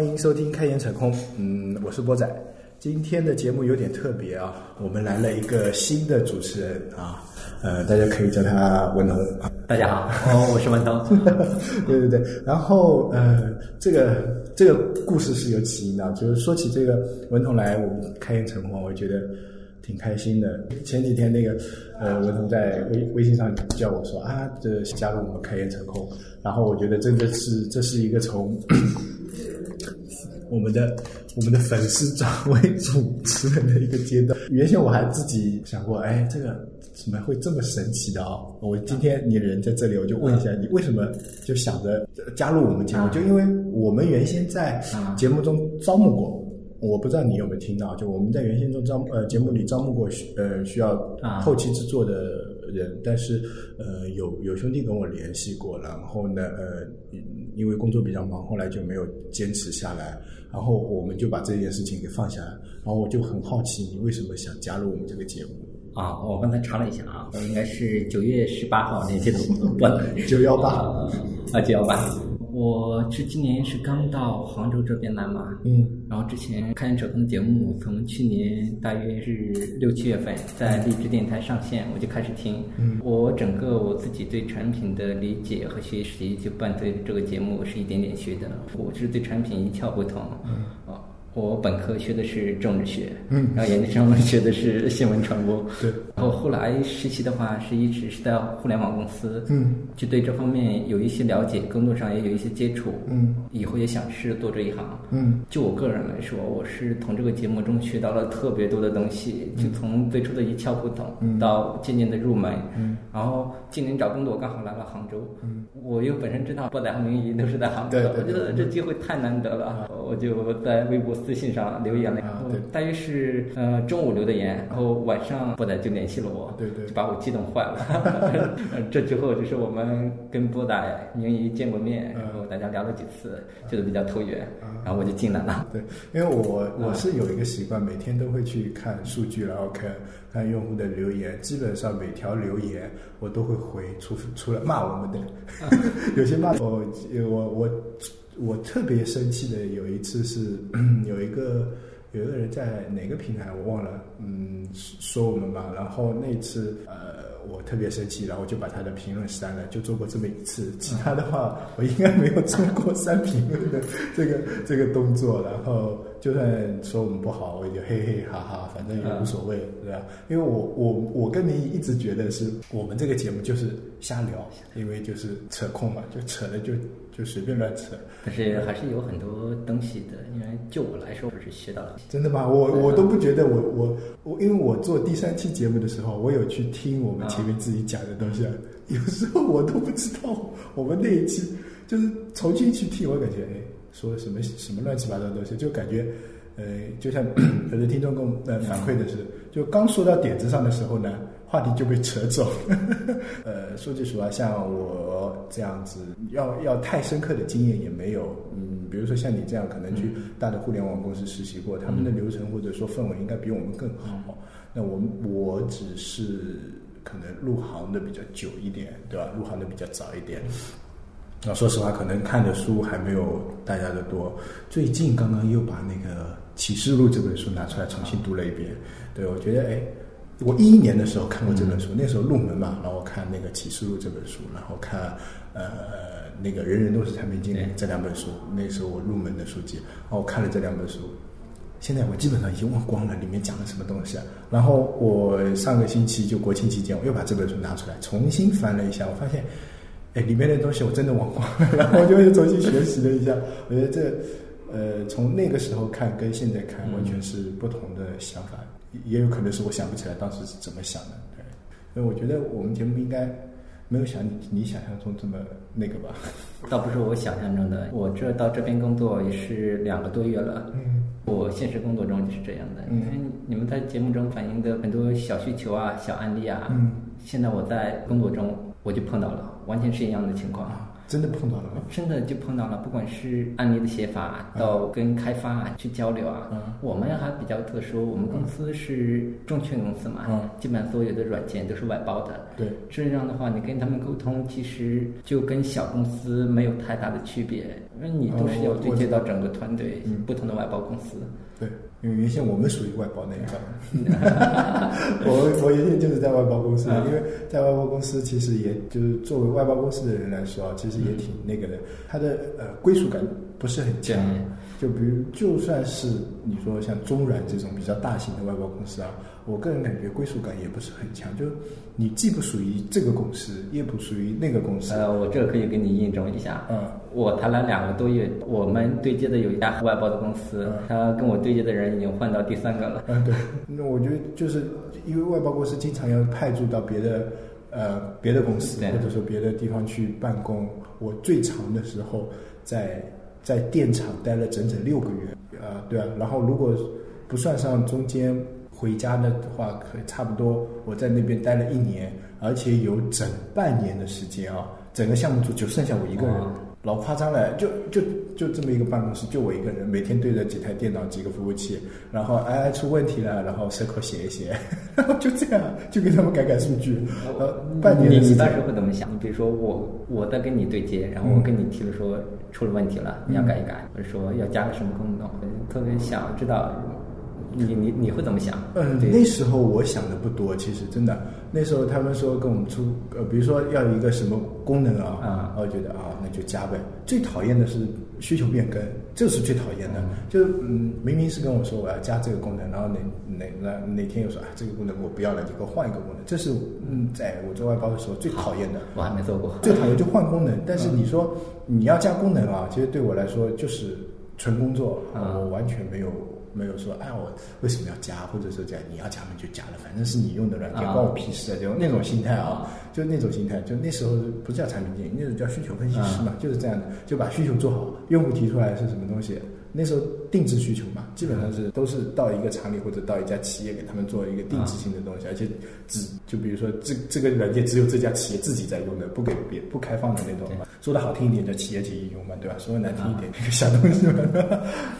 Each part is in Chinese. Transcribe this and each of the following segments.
欢迎收听《开眼扯空》。嗯，我是波仔。今天的节目有点特别啊，我们来了一个新的主持人啊，呃，大家可以叫他文彤。大家好，哦，我是文彤。对对对，然后呃，这个这个故事是有起因的，就是说起这个文彤来我们开眼成空，我觉得挺开心的。前几天那个呃，文彤在微微信上叫我说啊，这加入我们开眼成空，然后我觉得真的是这是一个从。我们的我们的粉丝转为主持人的一个阶段，原先我还自己想过，哎，这个怎么会这么神奇的哦？我今天你人在这里，我就问一下你，为什么就想着加入我们节目？就因为我们原先在节目中招募过，我不知道你有没有听到，就我们在原先中招呃节目里招募过需呃需要后期制作的人，但是呃有有兄弟跟我联系过，然后呢呃因为工作比较忙，后来就没有坚持下来。然后我们就把这件事情给放下来，然后我就很好奇，你为什么想加入我们这个节目？啊，我刚才查了一下啊，我应该是九月十八号那天的，不，九幺八 啊，九幺八。我是今年是刚到杭州这边来嘛，嗯，然后之前看见扯空的节目，从去年大约是六七月份在荔枝电台上线，我就开始听，嗯，我整个我自己对产品的理解和学习，就伴随这个节目是一点点学的，我是对产品一窍不通，嗯，啊。我本科学的是政治学，嗯，然后研究生学的是新闻传播，对，然后后来实习的话是一直是在互联网公司，嗯，就对这方面有一些了解，工作上也有一些接触，嗯，以后也想试做这一行，嗯，就我个人来说，我是从这个节目中学到了特别多的东西，就从最初的一窍不通，到渐渐的入门，嗯，然后今年找工作刚好来了杭州，嗯，我又本身知道波仔和明仪都是在杭州，对，我觉得这机会太难得了，我就在微博。私信上留言了，然后大约是呃中午留的言，然后晚上波仔就联系了我，对对，就把我激动坏了。这之后就是我们跟波仔、明仪见过面，然后大家聊了几次，觉得比较投缘，然后我就进来了。对，因为我我是有一个习惯，每天都会去看数据，然后看看用户的留言，基本上每条留言我都会回，除除了骂我们的，有些骂我我我。我我特别生气的有一次是 有一个有一个人在哪个平台我忘了，嗯，说我们吧，然后那次呃我特别生气，然后就把他的评论删了，就做过这么一次，其他的话我应该没有做过删评论的这个这个动作，然后就算说我们不好，我也就嘿嘿哈哈，反正也无所谓，对吧？因为我我我跟你一直觉得是我们这个节目就是瞎聊，因为就是扯空嘛，就扯的就。就随便乱扯，但是还是有很多东西的。因为就我来说，我是学到了。真的吗？我我都不觉得，我我我，因为我做第三期节目的时候，我有去听我们前面自己讲的东西，有时候我都不知道我们那一期就是重新去听，我感觉哎，说什么什么乱七八糟的东西，就感觉呃，就像有的听众跟我呃反馈的是，就刚说到点子上的时候呢。话题就被扯走，呃，说句实话，像我这样子，要要太深刻的经验也没有。嗯，比如说像你这样，可能去大的互联网公司实习过，他们的流程或者说氛围应该比我们更好。那我们我只是可能入行的比较久一点，对吧？入行的比较早一点。那说实话，可能看的书还没有大家的多。最近刚刚又把那个《启示录》这本书拿出来重新读了一遍，对我觉得哎。我一一年的时候看过这本书，那时候入门嘛，然后看那个《启示录》这本书，然后看呃那个人人都是产品经理这两本书，那时候我入门的书籍，然后我看了这两本书，现在我基本上已经忘光了里面讲了什么东西啊。然后我上个星期就国庆期间，我又把这本书拿出来重新翻了一下，我发现，哎，里面的东西我真的忘光了，然后我就又重新学习了一下。我觉得这呃从那个时候看跟现在看完全是不同的想法。也有可能是我想不起来当时是怎么想的，对。所以我觉得我们节目应该没有想你你想象中这么那个吧？倒不是我想象中的，我这到这边工作也是两个多月了。嗯。我现实工作中就是这样的，因为你们在节目中反映的很多小需求啊、小案例啊，嗯，现在我在工作中我就碰到了，完全是一样的情况。真的碰到了吗？真的就碰到了，不管是案例的写法到跟开发啊去交流啊，我们还比较特殊，我们公司是证券公司嘛，基本上所有的软件都是外包的。对，这样的话，你跟他们沟通，其实就跟小公司没有太大的区别，因为你都是要对接到整个团队，不同的外包公司。对，因为原先我们属于外包那一块，我我原先就是在外包公司，因为在外包公司其实也就是作为外包公司的人来说啊，其实也挺那个的，它的呃归属感不是很强。就比如就算是你说像中软这种比较大型的外包公司啊。我个人感觉归属感也不是很强，就你既不属于这个公司，也不属于那个公司。呃，我这个可以给你印证一下。嗯，我谈了两个多月，我们对接的有一家外包的公司，他跟我对接的人已经换到第三个了。嗯，对。那我觉得就是因为外包公司经常要派驻到别的呃别的公司或者说别的地方去办公。我最长的时候在在电厂待了整整六个月啊，对啊。然后如果不算上中间。回家的话，可差不多，我在那边待了一年，而且有整半年的时间啊，整个项目组就剩下我一个人，老夸张了，就就就这么一个办公室，就我一个人，每天对着几台电脑、几个服务器，然后哎出问题了，然后随口写一写，然 后就这样，就给他们改改数据。呃，半年你你当时会怎么想？你比如说我我在跟你对接，然后我跟你提了说出了问题了，你要改一改，或者说要加个什么功能，特别想知道。你你你会怎么想？嗯，那时候我想的不多，其实真的。那时候他们说跟我们出，呃，比如说要一个什么功能啊，啊，我觉得啊，那就加呗。最讨厌的是需求变更，这是最讨厌的。就嗯，明明是跟我说我要加这个功能，然后哪哪哪哪天又说啊，这个功能我不要了，你给我换一个功能。这是嗯，在我做外包的时候最讨厌的。我还没做过。最讨厌就换功能，但是你说你要加功能啊，其实对我来说就是纯工作，我完全没有。没有说，哎，我为什么要加？或者说讲你要加嘛就加了，反正是你用的软件，关我屁事啊！就那种心态啊，就那种心态，就那时候不叫产品经理，那种叫需求分析师嘛，就是这样的，就把需求做好，用户提出来是什么东西。那时候定制需求嘛，基本上是都是到一个厂里或者到一家企业给他们做一个定制性的东西，而且只就比如说这这个软件只有这家企业自己在用的，不给别不开放的那种嘛。说的好听一点叫企业级应用嘛，对吧？说的难听一点一个小东西嘛。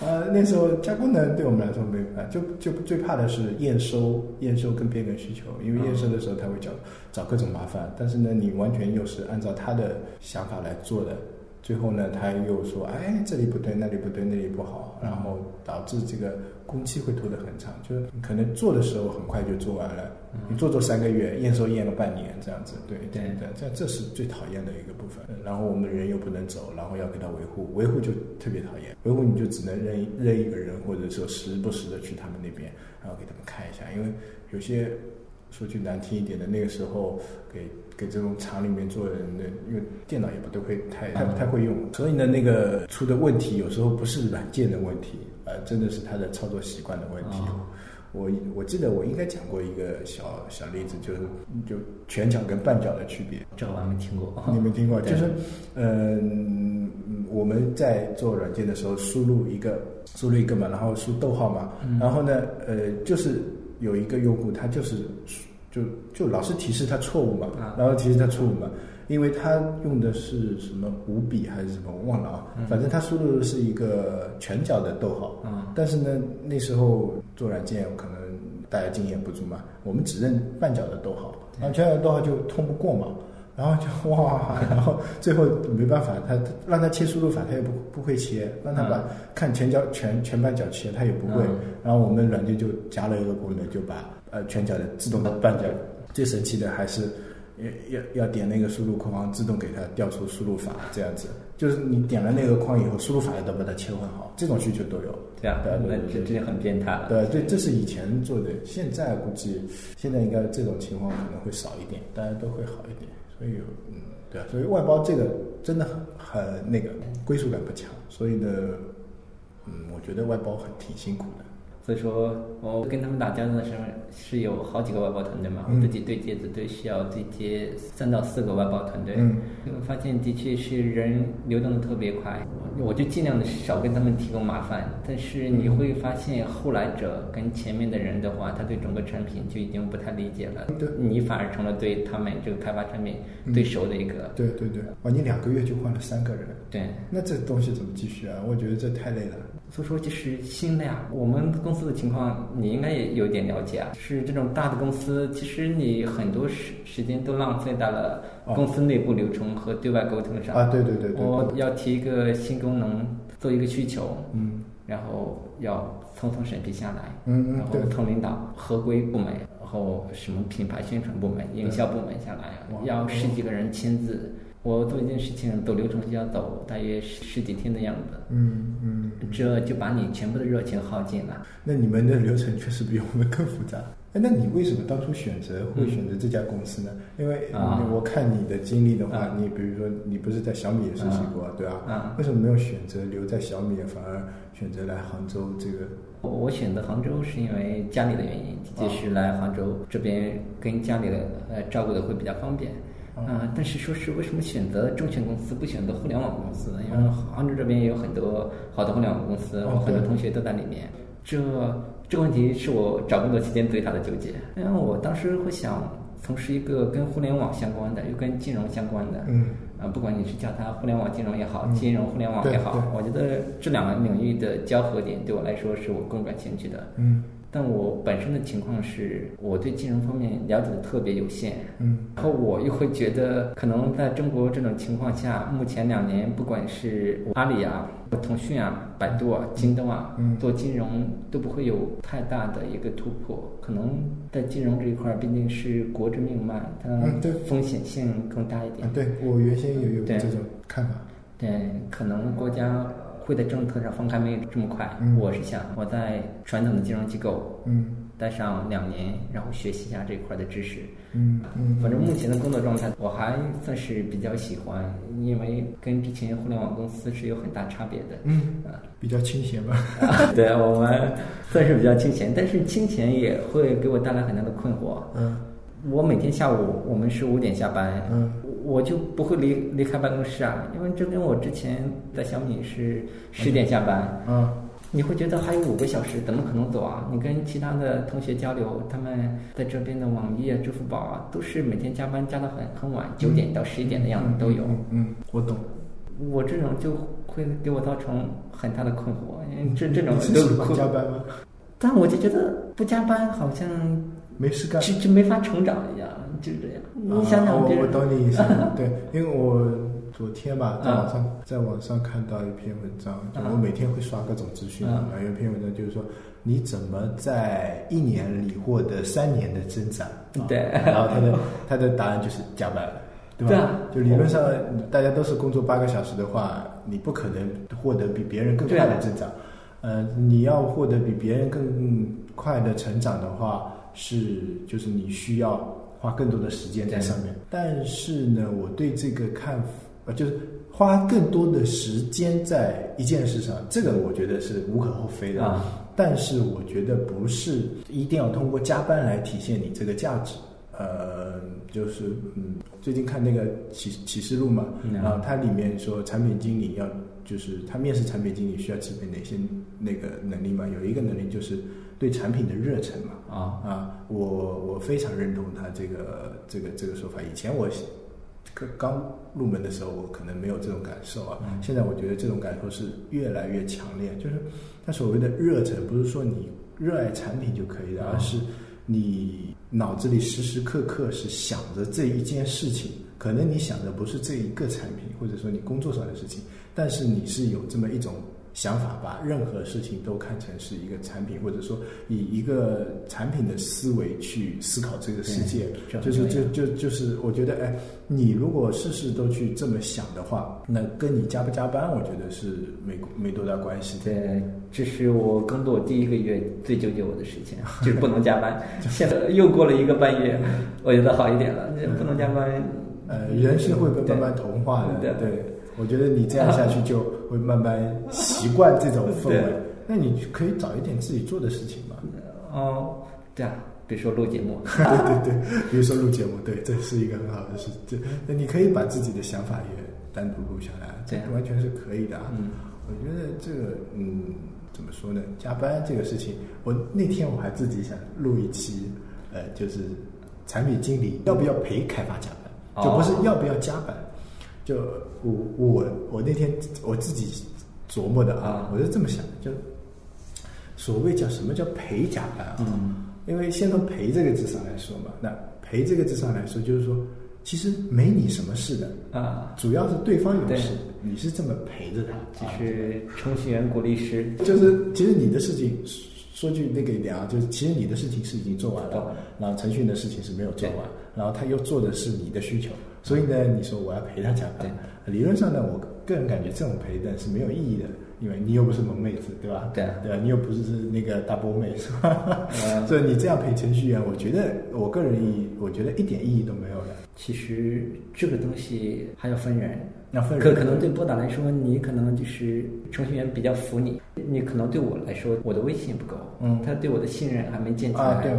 啊，那时候加功能对我们来说没啊，就就最怕的是验收验收跟变更需求，因为验收的时候他会找找各种麻烦，但是呢，你完全又是按照他的想法来做的。最后呢，他又说：“哎，这里不对，那里不对，那里不好。”然后导致这个工期会拖得很长，就是可能做的时候很快就做完了，你做做三个月，验收验了半年这样子。对对对，这这是最讨厌的一个部分。然后我们人又不能走，然后要给他维护，维护就特别讨厌。维护你就只能认认一个人，或者说时不时的去他们那边，然后给他们看一下，因为有些。说句难听一点的，那个时候给给这种厂里面做人的，因为电脑也不都会太太不太会用，所以呢，那个出的问题有时候不是软件的问题，呃，真的是他的操作习惯的问题。我我记得我应该讲过一个小小例子，就是就全角跟半角的区别。这我还没听过，你没听过？就是，嗯，我们在做软件的时候，输入一个输入一个嘛，然后输逗号嘛，然后呢，呃，就是。有一个用户，他就是就就老是提示他错误嘛，然后提示他错误嘛，因为他用的是什么五笔还是什么，我忘了啊，反正他输入的是一个全角的逗号，但是呢，那时候做软件可能大家经验不足嘛，我们只认半角的逗号，然后全角的逗号就通不过嘛。然后就哇，然后最后没办法，他让他切输入法，他也不不会切，让他把看全角全全半角切，他也不会。然后我们软件就加了一个功能，就把呃全角的自动的半角。最神奇的还是要要要点那个输入框，自动给他调出输入法，这样子。就是你点了那个框以后，输入法也都把它切换好，这种需求都有。这样，那这这很变态了。对对，这是以前做的，现在估计现在应该这种情况可能会少一点，大家都会好一点。所以，嗯，对啊，所以外包这个真的很很那个归属感不强，所以呢，嗯，我觉得外包很挺辛苦的。所以说，我跟他们打交道的时候是有好几个外包团队嘛，我自己对接的队需要对接三到四个外包团队。嗯，发现的确是人流动的特别快，我就尽量的少跟他们提供麻烦。但是你会发现，后来者跟前面的人的话，他对整个产品就已经不太理解了。对，你反而成了对他们这个开发产品最熟的一个。对对对，哇，你两个月就换了三个人。对，那这东西怎么继续啊？我觉得这太累了。所以说，就是新的呀。我们公司的情况，你应该也有点了解啊。是这种大的公司，其实你很多时时间都浪费在了公司内部流程和对外沟通上。啊，对对对对。我要提一个新功能，做一个需求，嗯，然后要层层审批下来，嗯嗯，然后从领导、合规部门，然后什么品牌宣传部门、营销部门下来，要十几个人签字。我做一件事情走流程就要走大约十十几天的样子，嗯嗯，这就把你全部的热情耗尽了。那你们的流程确实比我们更复杂。哎，那你为什么当初选择会选择这家公司呢？因为我看你的经历的话，你比如说你不是在小米也实习过，对吧？啊为什么没有选择留在小米，反而选择来杭州这个？我我选择杭州是因为家里的原因，就是来杭州这边跟家里的呃照顾的会比较方便。啊，但是说是为什么选择证券公司不选择互联网公司呢？因为杭州这边也有很多好的互联网公司，我很多同学都在里面。这这个问题是我找工作期间最大的纠结。因为我当时会想从事一个跟互联网相关的，又跟金融相关的。嗯。啊，不管你是叫它互联网金融也好，金融互联网也好，我觉得这两个领域的交合点对我来说是我更感兴趣的。嗯。但我本身的情况是，我对金融方面了解的特别有限，嗯，然后我又会觉得，可能在中国这种情况下，目前两年，不管是阿里啊、腾讯啊、百度啊、京东啊，嗯，做金融都不会有太大的一个突破。可能在金融这一块，毕竟是国之命脉，它风险性更大一点。对我原先也有这种看法。对，可能国家。会在政策上放开没有这么快，我是想我在传统的金融机构，嗯，待上两年，然后学习一下这块的知识，嗯嗯，反正目前的工作状态我还算是比较喜欢，因为跟之前互联网公司是有很大差别的，嗯啊，比较清闲吧，对我们算是比较清闲，但是清闲也会给我带来很大的困惑，嗯。我每天下午我们是五点下班，嗯，我就不会离离开办公室啊，因为这跟我之前在小米是十点下班，嗯，你会觉得还有五个小时，怎么可能走啊？你跟其他的同学交流，他们在这边的网易啊、支付宝啊，都是每天加班加到很很晚，九点到十一点的样子都有。嗯嗯，我懂。我这种就会给我造成很大的困惑，因为这这种都加班吗？但我就觉得不加班好像。没事干，就就没法成长一样，就是这样。你想想，我我懂你意思。对，因为我昨天吧，在网上在网上看到一篇文章，就我每天会刷各种资讯嘛。有一篇文章就是说，你怎么在一年里获得三年的增长？对。然后他的 他的答案就是加班，对吧？就理论上，大家都是工作八个小时的话，你不可能获得比别人更快的增长。呃，你要获得比别人更快的成长的话。是，就是你需要花更多的时间在上面。但是呢，我对这个看，呃，就是花更多的时间在一件事上，这个我觉得是无可厚非的。啊，但是我觉得不是一定要通过加班来体现你这个价值。呃，就是嗯，最近看那个启启示录嘛，然后它里面说产品经理要，就是他面试产品经理需要具备哪些那个能力嘛？有一个能力就是。对产品的热忱嘛，啊啊，我我非常认同他这个这个这个说法。以前我刚刚入门的时候，我可能没有这种感受啊。现在我觉得这种感受是越来越强烈。就是他所谓的热忱，不是说你热爱产品就可以的，而是你脑子里时时刻刻是想着这一件事情。可能你想的不是这一个产品，或者说你工作上的事情，但是你是有这么一种。想法把任何事情都看成是一个产品，或者说以一个产品的思维去思考这个世界，就是就就就是我觉得，哎，你如果事事都去这么想的话，那跟你加不加班，我觉得是没没多大关系。对，这是我工作第一个月最纠结我的事情，就是不能加班。现在又过了一个半月，我觉得好一点了，不能加班。呃，人是会被慢慢同化的，对。我觉得你这样下去就会慢慢习惯这种氛围，那你可以找一点自己做的事情嘛。哦，对啊，比如说录节目，对 对对，比如说录节目，对，这是一个很好的事。这那你可以把自己的想法也单独录下来，这完全是可以的啊。嗯，我觉得这个，嗯，怎么说呢？加班这个事情，我那天我还自己想录一期，呃，就是产品经理要不要陪开发加班，就不是要不要加班。就我我我那天我自己琢磨的啊，我是这么想的，就所谓叫什么叫陪加班啊？嗯，因为先从陪这个字上来说嘛，那陪这个字上来说，就是说其实没你什么事的啊，主要是对方有事，你是这么陪着他，就是程序员鼓励师，就是其实你的事情说句那个一点啊，就是其实你的事情是已经做完了，然后程序员的事情是没有做完，然后他又做的是你的需求。所以呢，你说我要陪他加班，理论上呢，我个人感觉这种陪的是没有意义的，因为你又不是萌妹子，对吧？对啊，对吧？你又不是那个大波妹，是吧？所以你这样陪程序员，我觉得我个人意义，我觉得一点意义都没有的。其实这个东西还要分人，要分人。可可能对波导来说，你可能就是程序员比较服你，你可能对我来说，我的威信不够，嗯，他对我的信任还没建起来。啊，对。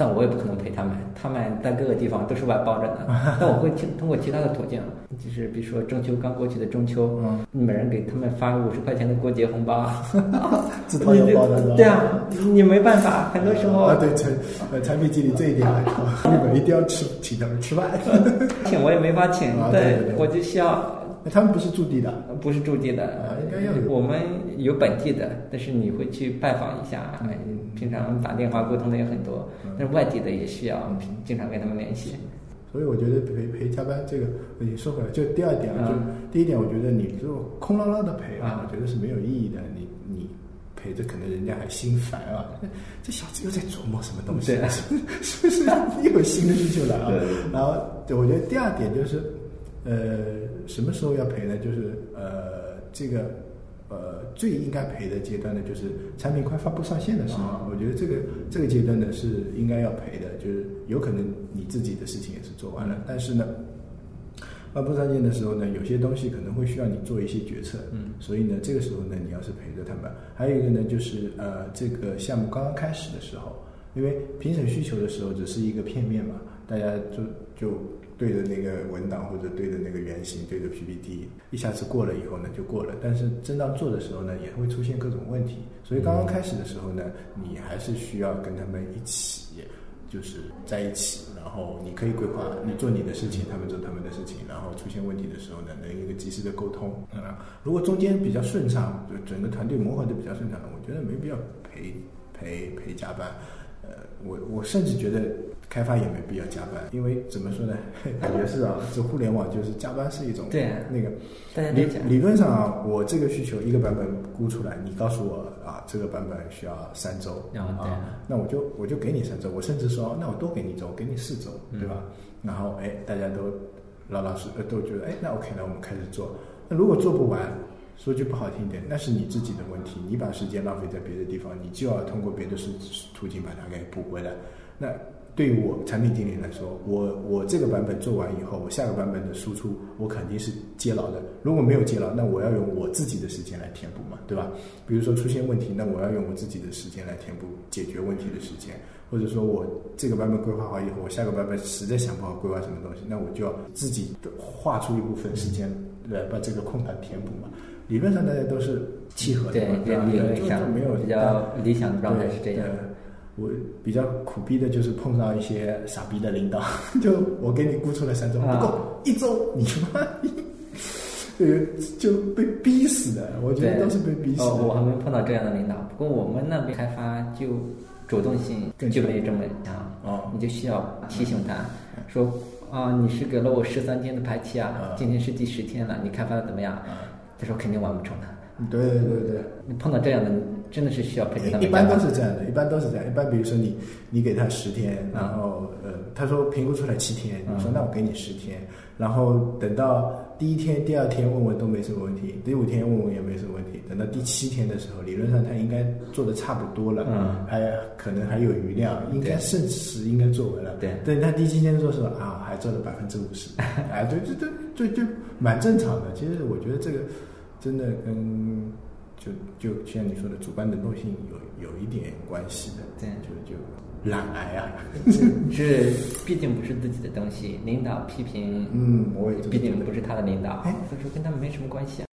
但我也不可能陪他们，他们在各个地方都是外包着的。但我会通通过其他的途径，就是比如说中秋刚过去的中秋，嗯，每人给他们发五十块钱的过节红包，自掏腰包的，对啊，你没办法，很多时候啊，对产呃产品经理这一点来说，日本一定要吃请他们吃饭，请我也没法请，对，我就需要。他们不是驻地的，不是驻地的，应该要有。我们有本地的，但是你会去拜访一下，平常打电话沟通的也很多。但是外地的也需要经常跟他们联系。所以我觉得陪陪加班这个，你说回来，就第二点啊，就第一点，我觉得你就空落落的陪啊，我觉得是没有意义的。你你陪着，可能人家还心烦啊。这小子又在琢磨什么东西？是不是又有新的需求了啊？然后，我觉得第二点就是。呃，什么时候要赔呢？就是呃，这个呃，最应该赔的阶段呢，就是产品快发布上线的时候。我觉得这个这个阶段呢是应该要赔的，就是有可能你自己的事情也是做完了，但是呢，发布上线的时候呢，有些东西可能会需要你做一些决策。嗯，所以呢，这个时候呢，你要是陪着他们。还有一个呢，就是呃，这个项目刚刚开始的时候，因为评审需求的时候只是一个片面嘛，大家就就。对着那个文档或者对着那个原型，对着 PPT，一下子过了以后呢，就过了。但是真到做的时候呢，也会出现各种问题。所以刚刚开始的时候呢，你还是需要跟他们一起，就是在一起。然后你可以规划，你做你的事情，他们做他们的事情。然后出现问题的时候呢，能一个及时的沟通。啊，如果中间比较顺畅，就整个团队磨合的比较顺畅，我觉得没必要陪陪陪加班。呃，我我甚至觉得。开发也没必要加班，因为怎么说呢？感觉是啊，这互联网就是加班是一种对那个理理论上啊，我这个需求一个版本估出来，你告诉我啊，这个版本需要三周啊，那我就我就给你三周，我甚至说那我多给你一周，给你四周，对吧？然后哎，大家都老老实呃都觉得哎，那 OK，那我们开始做。那如果做不完，说句不好听点，那是你自己的问题，你把时间浪费在别的地方，你就要通过别的途途径把它给补回来。那对于我产品经理来说，我我这个版本做完以后，我下个版本的输出我肯定是接牢的。如果没有接牢，那我要用我自己的时间来填补嘛，对吧？比如说出现问题，那我要用我自己的时间来填补解决问题的时间，或者说我这个版本规划好以后，我下个版本实在想不好规划什么东西，那我就要自己划出一部分时间来把这个空白填补嘛。理论上大家都是契合的，对对理论上没有比较理想的状态是这样。我比较苦逼的就是碰到一些傻逼的领导，就我给你估出了三周不够，一周你妈，呃就被逼死的，我觉得都是被逼死的。我还没碰到这样的领导，不过我们那边开发就主动性就没这么强，哦，你就需要提醒他说啊，你是给了我十三天的排期啊，今天是第十天了，你开发的怎么样？他说肯定完不成的。对对对对，你碰到这样的。真的是需要陪着他们。一般都是这样的，一般都是这样。一般比如说你，你给他十天，然后呃，他说评估出来七天，你说那我给你十天，然后等到第一天、第二天问问都没什么问题，第五天问问也没什么问题，等到第七天的时候，理论上他应该做的差不多了，嗯，还可能还有余量，应该甚至应该做完了。对，但他第七天做时候啊，还做了百分之五十，哎，对，这这这就蛮正常的。其实我觉得这个真的跟。就就像你说的，主观能动性有有一点关系的，对就就懒癌啊，这毕竟不是自己的东西，领导批评，嗯，我也毕竟不是他的领导哎，所以说跟他们没什么关系啊。